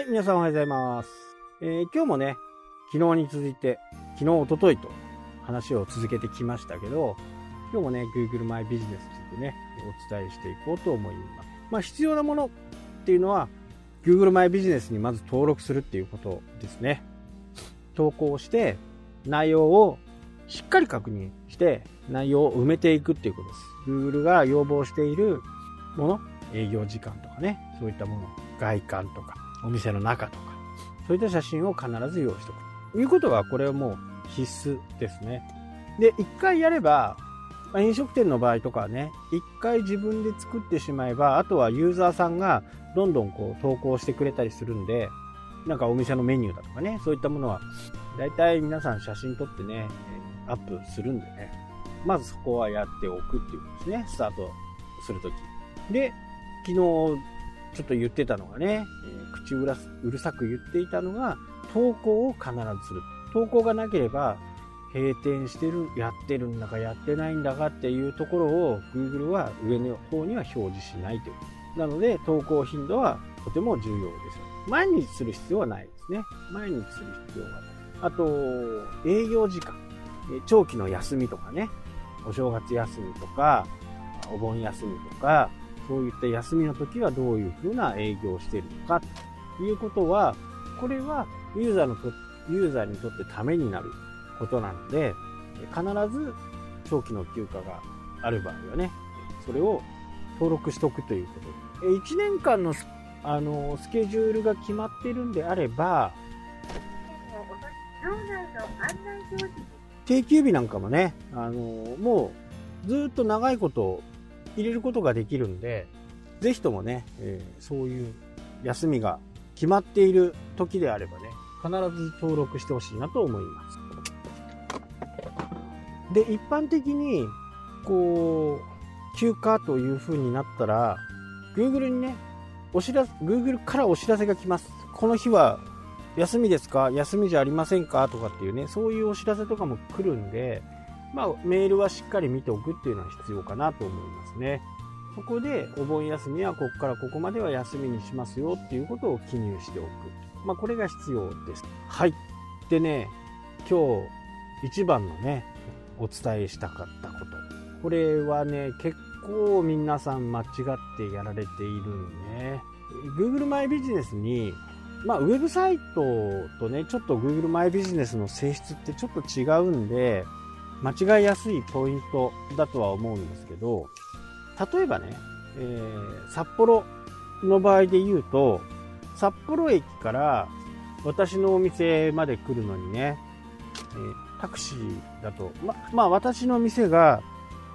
はい、皆さんおはようございます。えー今日もね、昨日に続いて、昨日、おとといと話を続けてきましたけど、今日もね、Google マイビジネスについてね、お伝えしていこうと思います。まあ、必要なものっていうのは、Google マイビジネスにまず登録するっていうことですね。投稿して、内容をしっかり確認して、内容を埋めていくっていうことです。Google が要望しているもの、営業時間とかね、そういったもの、外観とか、お店の中とか、そういった写真を必ず用意しておく。ということは、これはもう必須ですね。で、一回やれば、ま飲食店の場合とかはね、一回自分で作ってしまえば、あとはユーザーさんがどんどんこう投稿してくれたりするんで、なんかお店のメニューだとかね、そういったものは、大体皆さん写真撮ってね、アップするんでね、まずそこはやっておくっていうことですね、スタートするとき。で、昨日ちょっと言ってたのがね、えー口うらうるさく言っていたのが、投稿を必ずする。投稿がなければ、閉店してる、やってるんだかやってないんだかっていうところを Google は上の方には表示しないという。なので、投稿頻度はとても重要です。毎日する必要はないですね。毎日する必要はない。あと、営業時間。長期の休みとかね、お正月休みとか、お盆休みとか、そういった休みの時はどういう風な営業をしているのかということは、これはユーザーのと、ユーザーにとってためになることなので、必ず長期の休暇がある場合はね、それを登録しておくということで。1年間のスあのスケジュールが決まっているんであれば、定休日なんかもね、あのもうずっと長いこと入れることができるんで、ぜひともね、えーそういう休みが決まっている時であればね、必ず登録してほしいなと思います。で、一般的に、こう、休暇という風になったら、Google にね、お知らせ、Google からお知らせが来ます。この日は休みですか？休みじゃありませんか？とかっていうね、そういうお知らせとかも来るんで、まあ、メールはしっかり見ておくっていうのは必要かなと思いますね。そこで、お盆休みはここからここまでは休みにしますよっていうことを記入しておく。まあ、これが必要です。はい。でね、今日一番のね、お伝えしたかったこと。これはね、結構皆さん間違ってやられているんね。Google マイビジネスにまあ、ウェブサイトとね、ちょっと Google マイビジネスの性質ってちょっと違うんで、間違いやすいポイントだとは思うんですけど、例えばね、えー札幌の場合で言うと、札幌駅から私のお店まで来るのにね、えータクシーだと、ま、まあ私の店が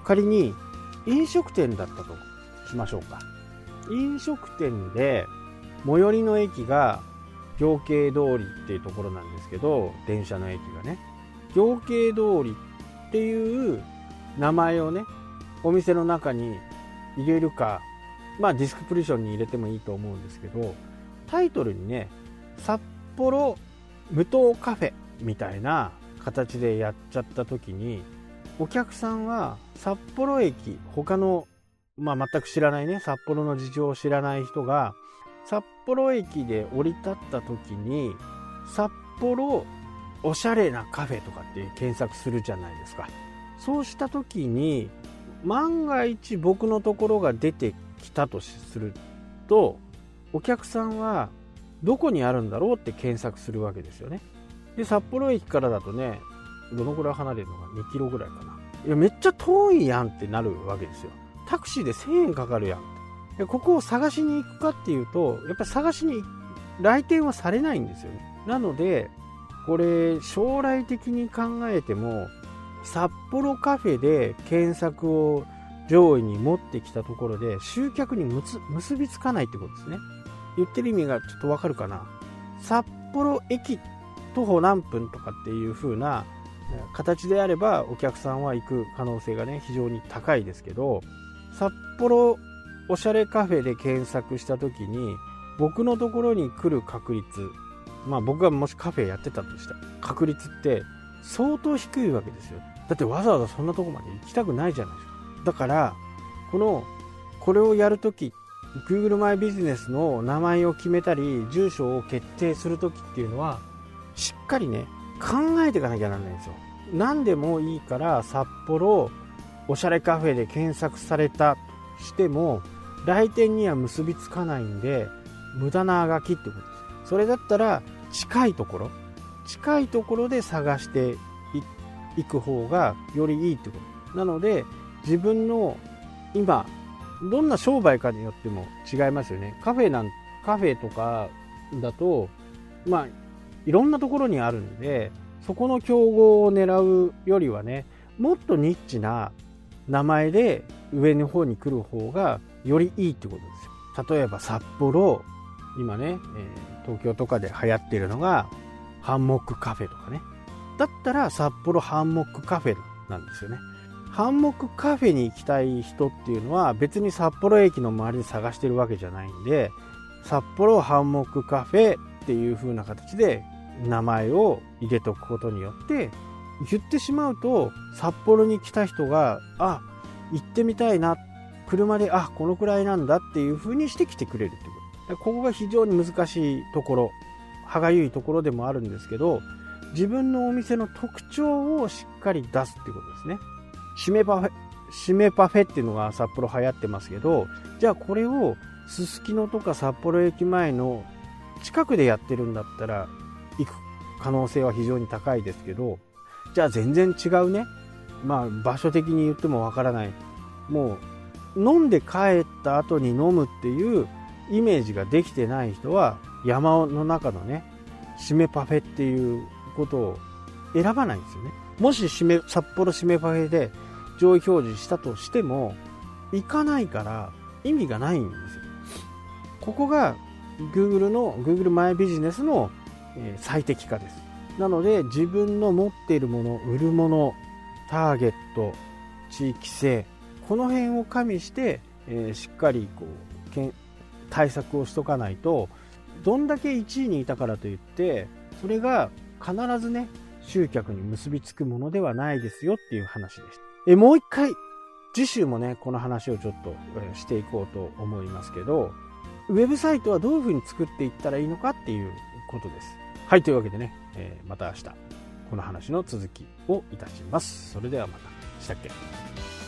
仮に飲食店だったとしましょうか。飲食店で最寄りの駅が行慶通りっていうところなんですけど電車の駅がね行慶通りっていう名前をねお店の中に入れるかまあディスクプリションに入れてもいいと思うんですけどタイトルにね札幌無糖カフェみたいな形でやっちゃった時にお客さんは札幌駅他のまあ全く知らないね札幌の事情を知らない人が札幌駅で降り立った時に札幌おしゃれなカフェとかって検索するじゃないですか。そうした時に万が一僕のところが出てきたとするとお客さんはどこにあるんだろうって検索するわけですよね。で札幌駅からだとねどのぐらい離れるのか2キロぐらいかな。いやめっちゃ遠いやんってなるわけですよ。タクシーで1000円かかるやんでここを探しに行くかっていうとやっぱり探しに来店はされないんですよね。なのでこれ将来的に考えても札幌カフェで検索を上位に持ってきたところで集客に結びつかないってことですね。言ってる意味がちょっとわかるかな。札幌駅徒歩何分とかっていう風な形であればお客さんは行く可能性がね非常に高いですけど札幌おしゃれカフェで検索した時に僕のところに来る確率まあ僕がもしカフェやってたとした確率って相当低いわけですよ。だってわざわざそんなとこまで行きたくないじゃないですか。だからこのこれをやるとき Google マイビジネスの名前を決めたり住所を決定するときっていうのはしっかりね考えていかなきゃならないんですよ。何でもいいから札幌おしゃれカフェで検索されたとしても来店には結びつかないんで無駄なあがきってことです。それだったら近いところ近いところで探していく方がよりいいってこと。なので自分の今どんな商売かによっても違いますよね。カフェなんカフェとかだとまあいろんなところにあるんでそこの競合を狙うよりはねもっとニッチな名前で上の方に来る方がよりいいってことですよ。例えば札幌今ね、えー、東京とかで流行ってるのがハンモックカフェとかね。だったら札幌ハンモックカフェなんですよね。ハンモックカフェに行きたい人っていうのは別に札幌駅の周りで探してるわけじゃないんで札幌ハンモックカフェっていう風な形で名前を入れとくことによって言ってしまうと札幌に来た人があ行ってみたいな。車であこのくらいなんだっていう風にして来てくれるってこと。ここが非常に難しいところ歯がゆいところでもあるんですけど自分のお店の特徴をしっかり出すってことですね。締めパフェ締めパフェっていうのが札幌流行ってますけどじゃあこれをすすきのとか札幌駅前の近くでやってるんだったら行く可能性は非常に高いですけどじゃあ全然違うね。まあ場所的に言ってもわからない。もう飲んで帰った後に飲むっていうイメージができてない人は山の中のね締めパフェっていうことを選ばないんですよね。もし締め札幌締めパフェで上位表示したとしても行かないから意味がないんですよ。ここが Google の Google マイビジネスの最適化です。なので自分の持っているもの売るものターゲット地域性この辺を加味して、えー、しっかりこうけん対策をしとかないとどんだけ1位にいたからといってそれが必ずね集客に結びつくものではないですよっていう話でした。えもう一回次週もねこの話をちょっとしていこうと思いますけどウェブサイトはどういうふうに作っていったらいいのかっていうことです。はいというわけでね、えー、また明日この話の続きをいたします。それではまた。したっけ？